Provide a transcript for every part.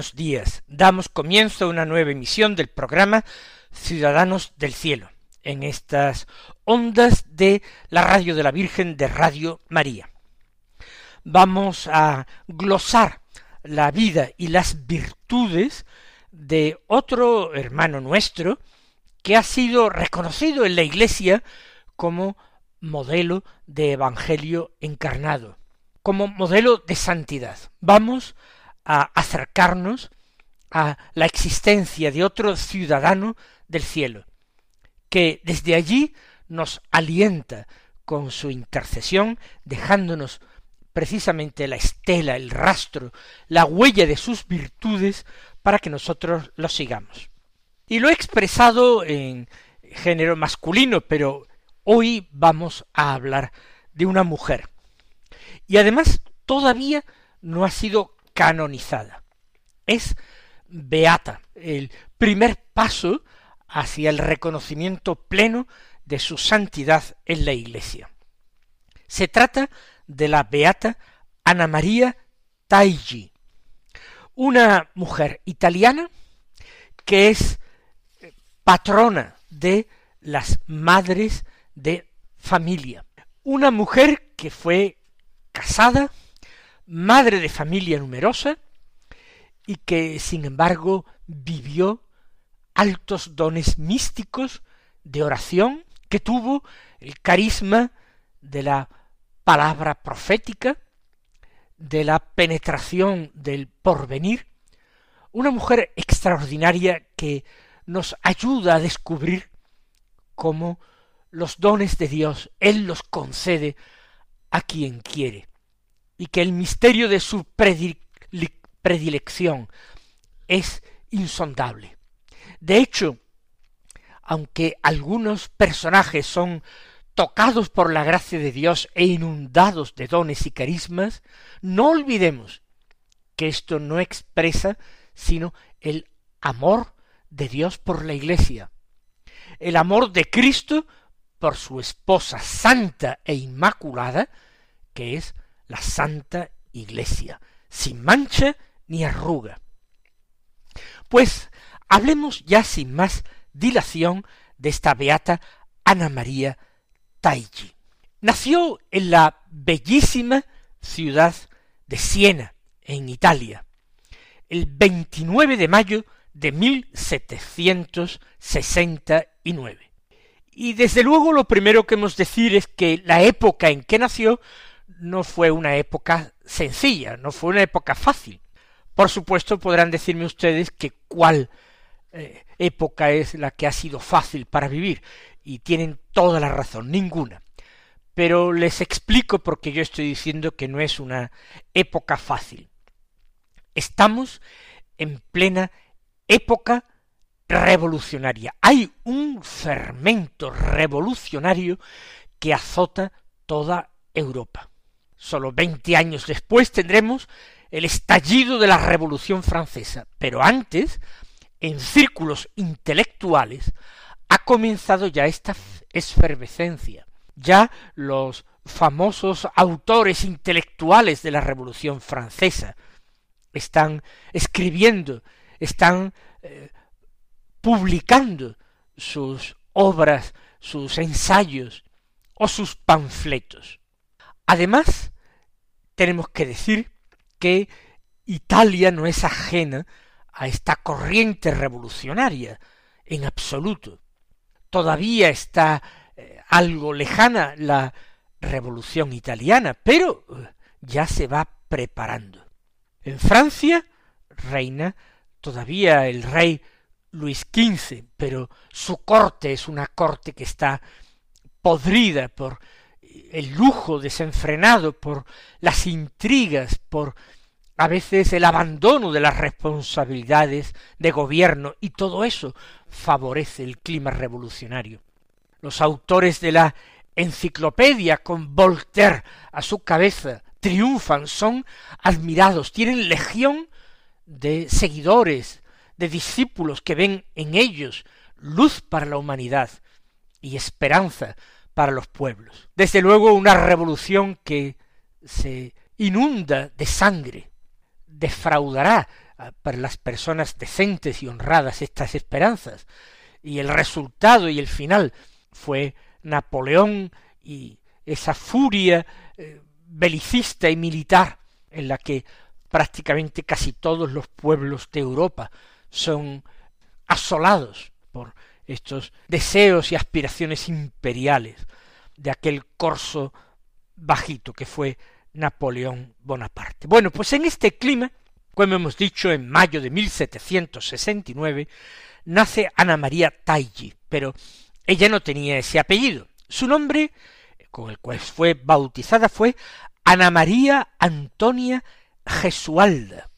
Buenos días. Damos comienzo a una nueva emisión del programa Ciudadanos del Cielo, en estas ondas de la Radio de la Virgen de Radio María. Vamos a glosar la vida y las virtudes de otro hermano nuestro que ha sido reconocido en la Iglesia como modelo de Evangelio encarnado, como modelo de santidad. Vamos a acercarnos a la existencia de otro ciudadano del cielo, que desde allí nos alienta con su intercesión, dejándonos precisamente la estela, el rastro, la huella de sus virtudes para que nosotros lo sigamos. Y lo he expresado en género masculino, pero hoy vamos a hablar de una mujer. Y además todavía no ha sido canonizada. Es beata, el primer paso hacia el reconocimiento pleno de su santidad en la Iglesia. Se trata de la beata Ana María Taigi, una mujer italiana que es patrona de las madres de familia, una mujer que fue casada madre de familia numerosa y que sin embargo vivió altos dones místicos de oración, que tuvo el carisma de la palabra profética, de la penetración del porvenir, una mujer extraordinaria que nos ayuda a descubrir cómo los dones de Dios Él los concede a quien quiere y que el misterio de su predilección es insondable. De hecho, aunque algunos personajes son tocados por la gracia de Dios e inundados de dones y carismas, no olvidemos que esto no expresa sino el amor de Dios por la Iglesia, el amor de Cristo por su esposa santa e inmaculada, que es la Santa Iglesia, sin mancha ni arruga. Pues hablemos ya sin más dilación de esta beata Ana María Taigi. Nació en la bellísima ciudad de Siena, en Italia, el 29 de mayo de 1769. Y desde luego lo primero que hemos decir es que la época en que nació no fue una época sencilla, no fue una época fácil. Por supuesto podrán decirme ustedes que cuál eh, época es la que ha sido fácil para vivir, y tienen toda la razón, ninguna. Pero les explico por qué yo estoy diciendo que no es una época fácil. Estamos en plena época revolucionaria. Hay un fermento revolucionario que azota toda Europa. Solo veinte años después tendremos el estallido de la Revolución Francesa, pero antes, en círculos intelectuales, ha comenzado ya esta efervescencia. Ya los famosos autores intelectuales de la Revolución Francesa están escribiendo, están eh, publicando sus obras, sus ensayos o sus panfletos. Además, tenemos que decir que Italia no es ajena a esta corriente revolucionaria en absoluto. Todavía está eh, algo lejana la revolución italiana, pero eh, ya se va preparando. En Francia reina todavía el rey Luis XV, pero su corte es una corte que está podrida por el lujo desenfrenado, por las intrigas, por a veces el abandono de las responsabilidades de gobierno, y todo eso favorece el clima revolucionario. Los autores de la enciclopedia con Voltaire a su cabeza triunfan, son admirados, tienen legión de seguidores, de discípulos que ven en ellos luz para la humanidad y esperanza para los pueblos. Desde luego una revolución que se inunda de sangre, defraudará para las personas decentes y honradas estas esperanzas, y el resultado y el final fue Napoleón y esa furia eh, belicista y militar en la que prácticamente casi todos los pueblos de Europa son asolados por estos deseos y aspiraciones imperiales de aquel corso bajito que fue Napoleón Bonaparte. Bueno, pues en este clima, como hemos dicho, en mayo de 1769, nace Ana María Taigi, pero ella no tenía ese apellido. Su nombre, con el cual fue bautizada, fue Ana María Antonia Gesualda.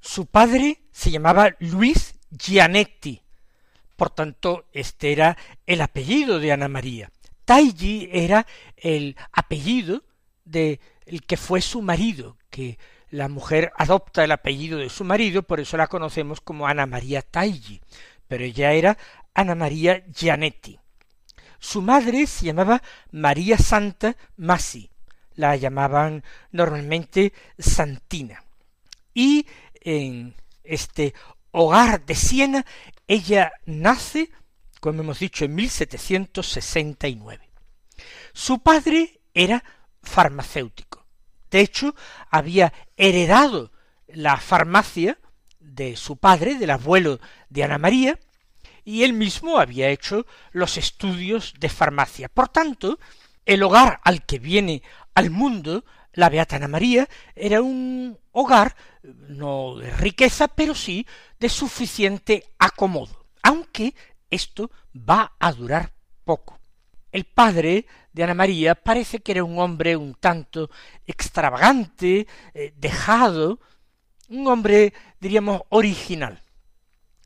Su padre se llamaba Luis Gianetti, por tanto, este era el apellido de Ana María. Taigi era el apellido de el que fue su marido, que la mujer adopta el apellido de su marido, por eso la conocemos como Ana María Taigi, pero ella era Ana María Gianetti. Su madre se llamaba María Santa Masi, la llamaban normalmente Santina. Y en este hogar de Siena ella nace, como hemos dicho, en 1769. Su padre era farmacéutico. De hecho, había heredado la farmacia de su padre, del abuelo de Ana María, y él mismo había hecho los estudios de farmacia. Por tanto, el hogar al que viene al mundo la Beata Ana María era un hogar no de riqueza, pero sí de suficiente acomodo, aunque esto va a durar poco. El padre de Ana María parece que era un hombre un tanto extravagante, eh, dejado, un hombre, diríamos, original,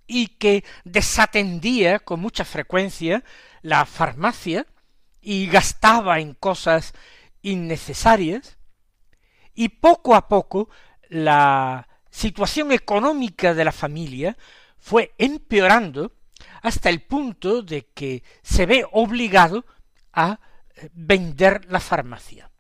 y que desatendía con mucha frecuencia la farmacia y gastaba en cosas innecesarias, y poco a poco la situación económica de la familia fue empeorando hasta el punto de que se ve obligado a eh, vender la farmacia.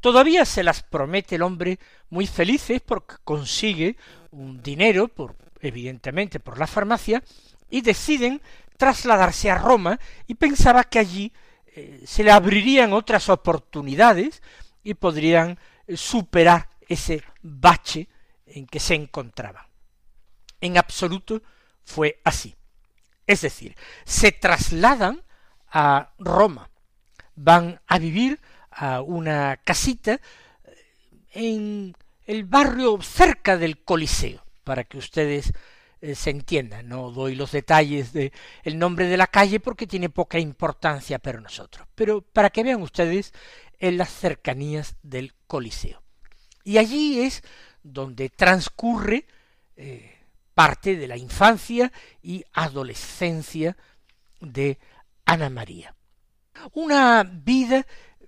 Todavía se las promete el hombre muy felices porque consigue un dinero, por, evidentemente por la farmacia, y deciden trasladarse a Roma y pensaba que allí eh, se le abrirían otras oportunidades y podrían superar ese bache en que se encontraba. En absoluto fue así. Es decir, se trasladan a Roma, van a vivir a una casita eh, en el barrio cerca del Coliseo, para que ustedes eh, se entienda. No doy los detalles de el nombre de la calle porque tiene poca importancia para nosotros, pero para que vean ustedes en las cercanías del Coliseo. Y allí es donde transcurre eh, parte de la infancia y adolescencia de Ana María. Una vida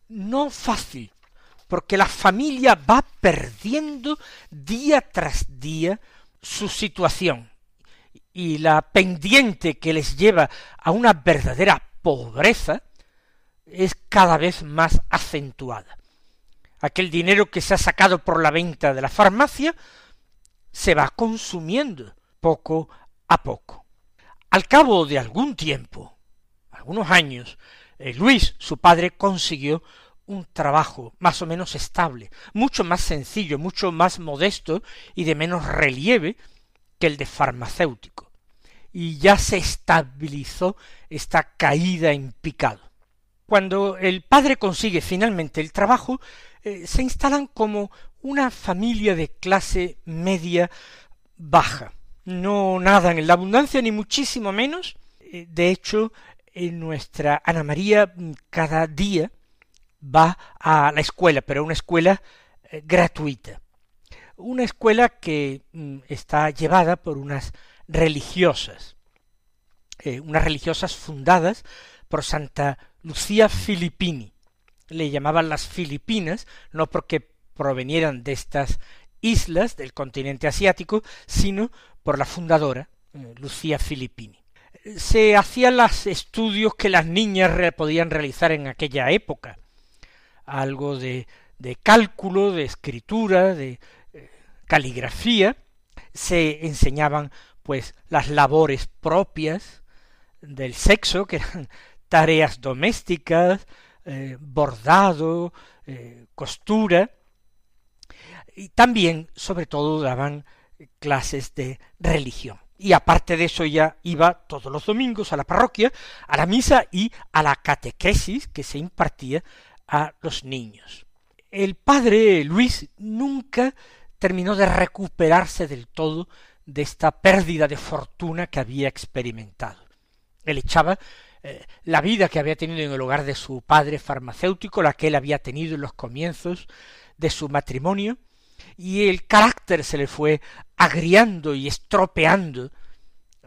no fácil, porque la familia va perdiendo día tras día su situación y la pendiente que les lleva a una verdadera pobreza es cada vez más acentuada. Aquel dinero que se ha sacado por la venta de la farmacia se va consumiendo poco a poco. Al cabo de algún tiempo, algunos años, eh, Luis, su padre, consiguió un trabajo más o menos estable, mucho más sencillo, mucho más modesto y de menos relieve que el de farmacéutico y ya se estabilizó esta caída en picado. Cuando el padre consigue finalmente el trabajo, eh, se instalan como una familia de clase media baja. No nadan en la abundancia, ni muchísimo menos. Eh, de hecho, en nuestra Ana María mm, cada día va a la escuela, pero una escuela eh, gratuita. Una escuela que mm, está llevada por unas religiosas, unas religiosas fundadas por Santa Lucía Filippini. Le llamaban las Filipinas, no porque provenieran de estas islas del continente asiático, sino por la fundadora, eh, Lucía Filippini. Se hacían los estudios que las niñas podían realizar en aquella época, algo de, de cálculo, de escritura, de eh, caligrafía, se enseñaban pues las labores propias del sexo, que eran tareas domésticas, eh, bordado, eh, costura, y también, sobre todo, daban clases de religión. Y aparte de eso ya iba todos los domingos a la parroquia, a la misa y a la catequesis que se impartía a los niños. El padre Luis nunca terminó de recuperarse del todo de esta pérdida de fortuna que había experimentado. Él echaba eh, la vida que había tenido en el hogar de su padre farmacéutico, la que él había tenido en los comienzos de su matrimonio, y el carácter se le fue agriando y estropeando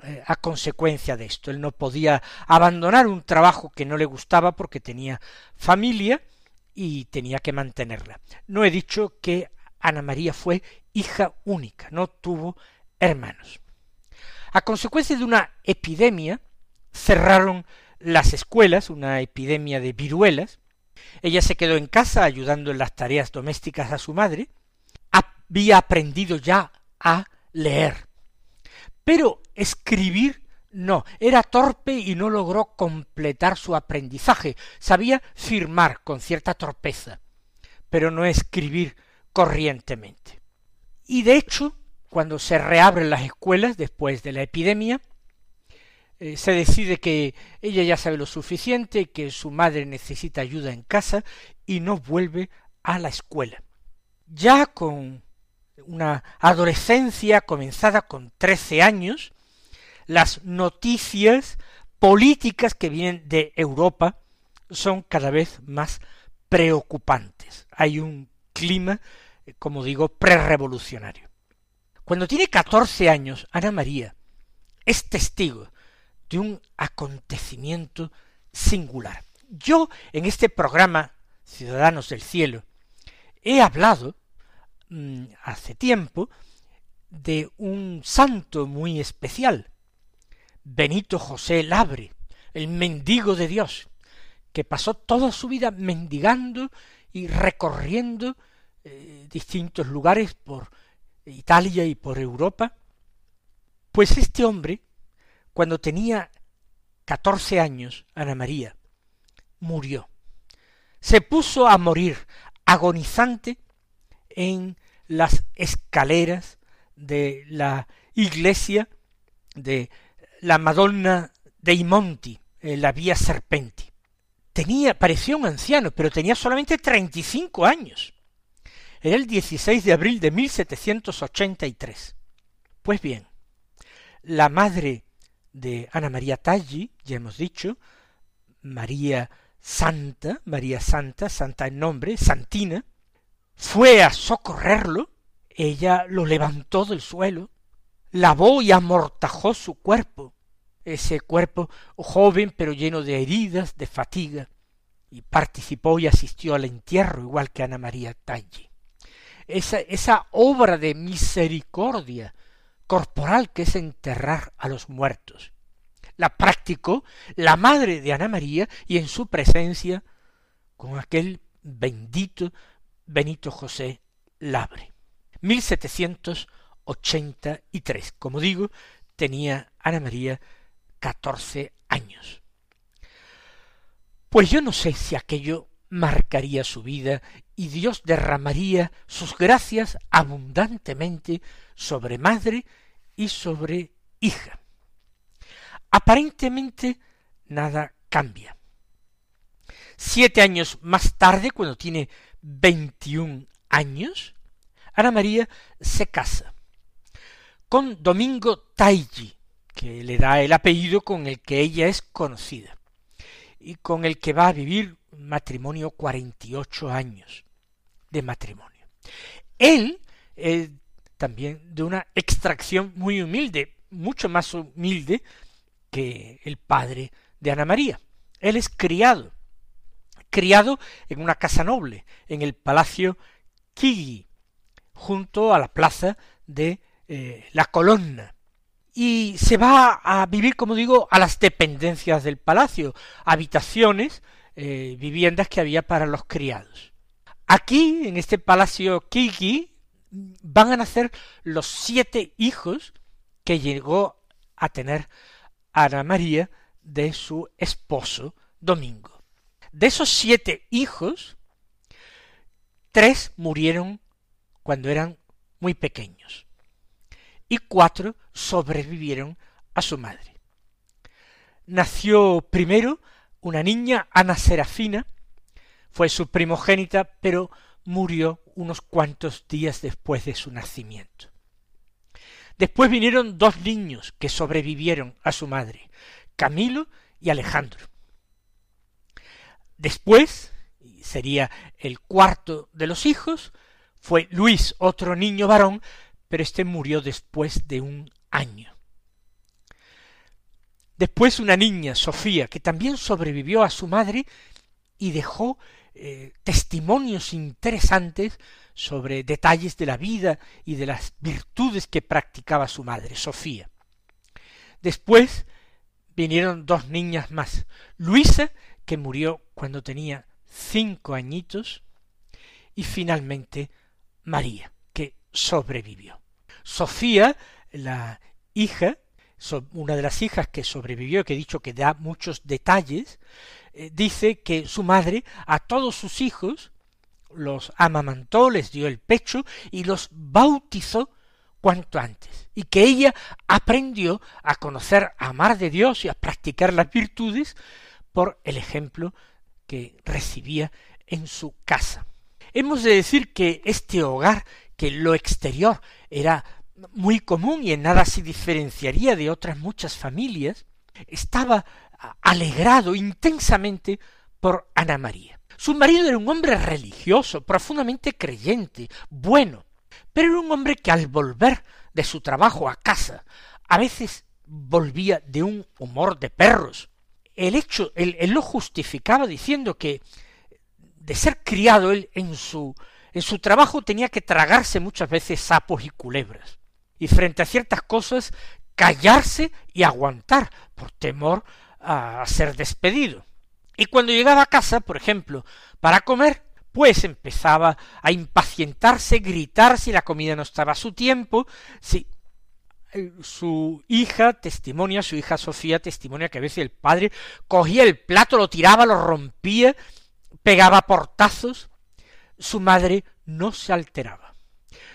eh, a consecuencia de esto. Él no podía abandonar un trabajo que no le gustaba porque tenía familia y tenía que mantenerla. No he dicho que Ana María fue hija única, no tuvo hermanos. A consecuencia de una epidemia, cerraron las escuelas, una epidemia de viruelas. Ella se quedó en casa ayudando en las tareas domésticas a su madre. Había aprendido ya a leer. Pero escribir no, era torpe y no logró completar su aprendizaje. Sabía firmar con cierta torpeza, pero no escribir corrientemente. Y de hecho, cuando se reabren las escuelas después de la epidemia, eh, se decide que ella ya sabe lo suficiente, que su madre necesita ayuda en casa y no vuelve a la escuela. Ya con una adolescencia comenzada con trece años, las noticias políticas que vienen de Europa son cada vez más preocupantes. Hay un clima, eh, como digo, prerevolucionario. Cuando tiene catorce años, Ana María es testigo de un acontecimiento singular. Yo en este programa Ciudadanos del Cielo he hablado mm, hace tiempo de un santo muy especial, Benito José Labre, el mendigo de Dios, que pasó toda su vida mendigando y recorriendo eh, distintos lugares por Italia y por Europa, pues este hombre cuando tenía catorce años, Ana María murió. Se puso a morir agonizante en las escaleras de la iglesia de la Madonna dei Monti, en la vía Serpenti. Tenía, parecía un anciano, pero tenía solamente treinta y cinco años. Era el 16 de abril de 1783. Pues bien, la madre de Ana María Taggi, ya hemos dicho, María Santa, María Santa, Santa en nombre, Santina, fue a socorrerlo, ella lo levantó del suelo, lavó y amortajó su cuerpo, ese cuerpo joven pero lleno de heridas, de fatiga, y participó y asistió al entierro igual que Ana María Taggi. Esa, esa obra de misericordia corporal que es enterrar a los muertos. La practicó la madre de Ana María y en su presencia con aquel bendito Benito José Labre. 1783. Como digo, tenía Ana María catorce años. Pues yo no sé si aquello marcaría su vida y Dios derramaría sus gracias abundantemente sobre madre y sobre hija. Aparentemente nada cambia. Siete años más tarde, cuando tiene veintiún años, Ana María se casa con Domingo Taigi, que le da el apellido con el que ella es conocida, y con el que va a vivir matrimonio 48 años de matrimonio. Él, es también de una extracción muy humilde, mucho más humilde que el padre de Ana María. Él es criado, criado en una casa noble, en el palacio Kigi, junto a la plaza de eh, la colonna. Y se va a vivir, como digo, a las dependencias del palacio, habitaciones, eh, viviendas que había para los criados. Aquí, en este palacio Kigi, van a nacer los siete hijos que llegó a tener Ana María de su esposo Domingo. De esos siete hijos, tres murieron cuando eran muy pequeños y cuatro sobrevivieron a su madre. Nació primero una niña, Ana Serafina, fue su primogénita, pero murió unos cuantos días después de su nacimiento. Después vinieron dos niños que sobrevivieron a su madre, Camilo y Alejandro. Después, sería el cuarto de los hijos, fue Luis, otro niño varón, pero éste murió después de un año. Después una niña, Sofía, que también sobrevivió a su madre y dejó eh, testimonios interesantes sobre detalles de la vida y de las virtudes que practicaba su madre, Sofía. Después vinieron dos niñas más, Luisa, que murió cuando tenía cinco añitos, y finalmente María, que sobrevivió. Sofía, la hija, una de las hijas que sobrevivió, que he dicho que da muchos detalles, eh, dice que su madre a todos sus hijos los amamantó, les dio el pecho y los bautizó cuanto antes, y que ella aprendió a conocer, a amar de Dios y a practicar las virtudes por el ejemplo que recibía en su casa. Hemos de decir que este hogar, que lo exterior era muy común y en nada se diferenciaría de otras muchas familias, estaba alegrado intensamente por Ana María. Su marido era un hombre religioso, profundamente creyente, bueno, pero era un hombre que al volver de su trabajo a casa, a veces volvía de un humor de perros. El hecho, él, él lo justificaba diciendo que de ser criado él en su en su trabajo tenía que tragarse muchas veces sapos y culebras. Y frente a ciertas cosas callarse y aguantar por temor a ser despedido. Y cuando llegaba a casa, por ejemplo, para comer, pues empezaba a impacientarse, gritar si la comida no estaba a su tiempo, si eh, su hija testimonia, su hija Sofía testimonia que a veces el padre cogía el plato, lo tiraba, lo rompía, pegaba portazos, su madre no se alteraba.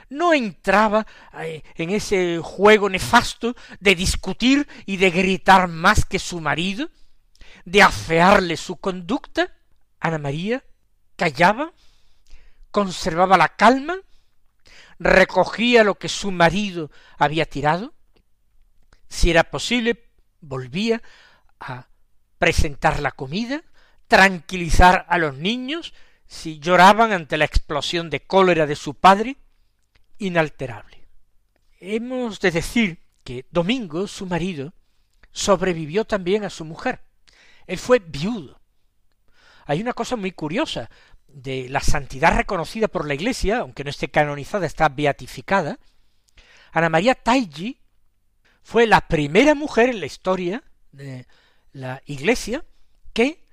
No entraba eh, en ese juego nefasto de discutir y de gritar más que su marido, de afearle su conducta. Ana María callaba, conservaba la calma, recogía lo que su marido había tirado, si era posible, volvía a presentar la comida, tranquilizar a los niños, si lloraban ante la explosión de cólera de su padre, inalterable. Hemos de decir que Domingo, su marido, sobrevivió también a su mujer. Él fue viudo. Hay una cosa muy curiosa de la santidad reconocida por la Iglesia, aunque no esté canonizada, está beatificada. Ana María Taigi fue la primera mujer en la historia de la Iglesia que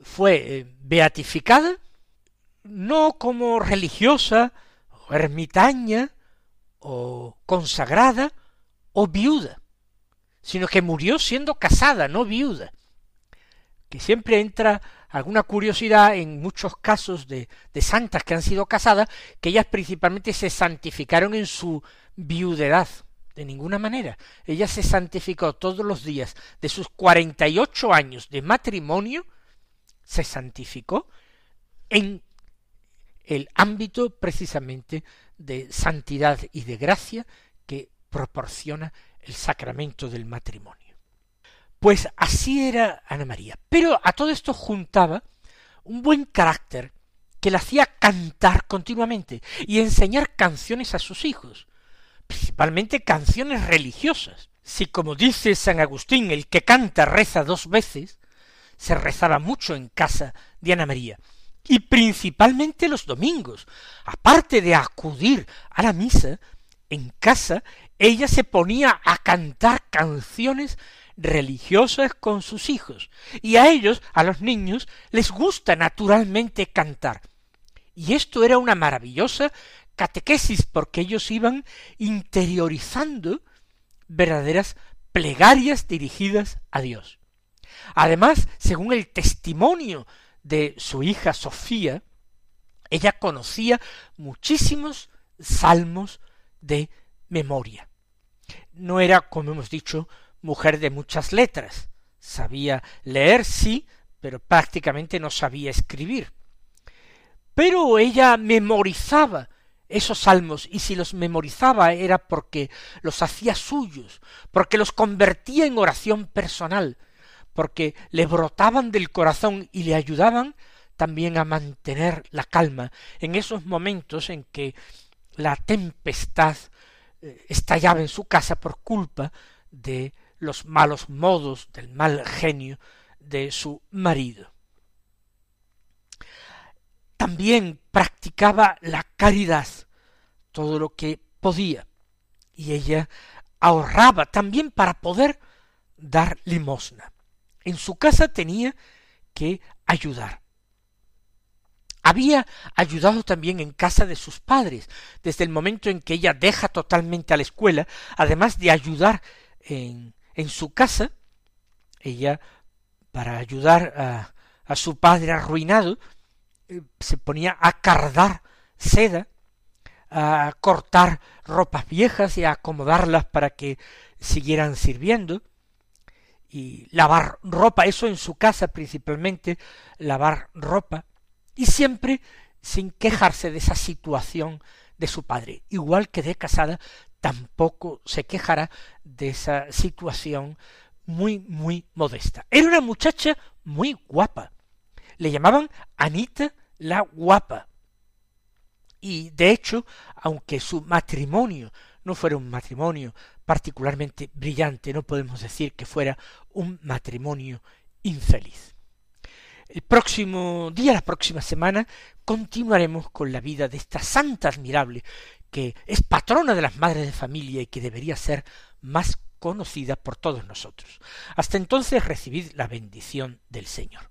fue eh, beatificada no como religiosa o ermitaña o consagrada o viuda, sino que murió siendo casada, no viuda, que siempre entra alguna curiosidad en muchos casos de, de santas que han sido casadas, que ellas principalmente se santificaron en su viudedad, de ninguna manera. Ella se santificó todos los días de sus cuarenta y ocho años de matrimonio, se santificó en el ámbito precisamente de santidad y de gracia que proporciona el sacramento del matrimonio. Pues así era Ana María. Pero a todo esto juntaba un buen carácter que le hacía cantar continuamente y enseñar canciones a sus hijos, principalmente canciones religiosas. Si como dice San Agustín, el que canta reza dos veces, se rezaba mucho en casa de Ana María, y principalmente los domingos. Aparte de acudir a la misa, en casa ella se ponía a cantar canciones religiosas con sus hijos, y a ellos, a los niños, les gusta naturalmente cantar. Y esto era una maravillosa catequesis, porque ellos iban interiorizando verdaderas plegarias dirigidas a Dios. Además, según el testimonio de su hija Sofía, ella conocía muchísimos salmos de memoria. No era, como hemos dicho, mujer de muchas letras. Sabía leer, sí, pero prácticamente no sabía escribir. Pero ella memorizaba esos salmos, y si los memorizaba era porque los hacía suyos, porque los convertía en oración personal, porque le brotaban del corazón y le ayudaban también a mantener la calma en esos momentos en que la tempestad eh, estallaba en su casa por culpa de los malos modos, del mal genio de su marido. También practicaba la caridad, todo lo que podía, y ella ahorraba también para poder dar limosna. En su casa tenía que ayudar. Había ayudado también en casa de sus padres, desde el momento en que ella deja totalmente a la escuela, además de ayudar en, en su casa, ella, para ayudar a, a su padre arruinado, eh, se ponía a cardar seda, a cortar ropas viejas y a acomodarlas para que siguieran sirviendo, y lavar ropa, eso en su casa principalmente, lavar ropa, y siempre sin quejarse de esa situación de su padre. Igual que de casada, tampoco se quejará de esa situación muy, muy modesta. Era una muchacha muy guapa. Le llamaban Anita la guapa. Y de hecho, aunque su matrimonio no fuera un matrimonio particularmente brillante, no podemos decir que fuera un matrimonio infeliz. El próximo día, la próxima semana, continuaremos con la vida de esta santa admirable, que es patrona de las madres de familia y que debería ser más conocida por todos nosotros. Hasta entonces recibid la bendición del Señor.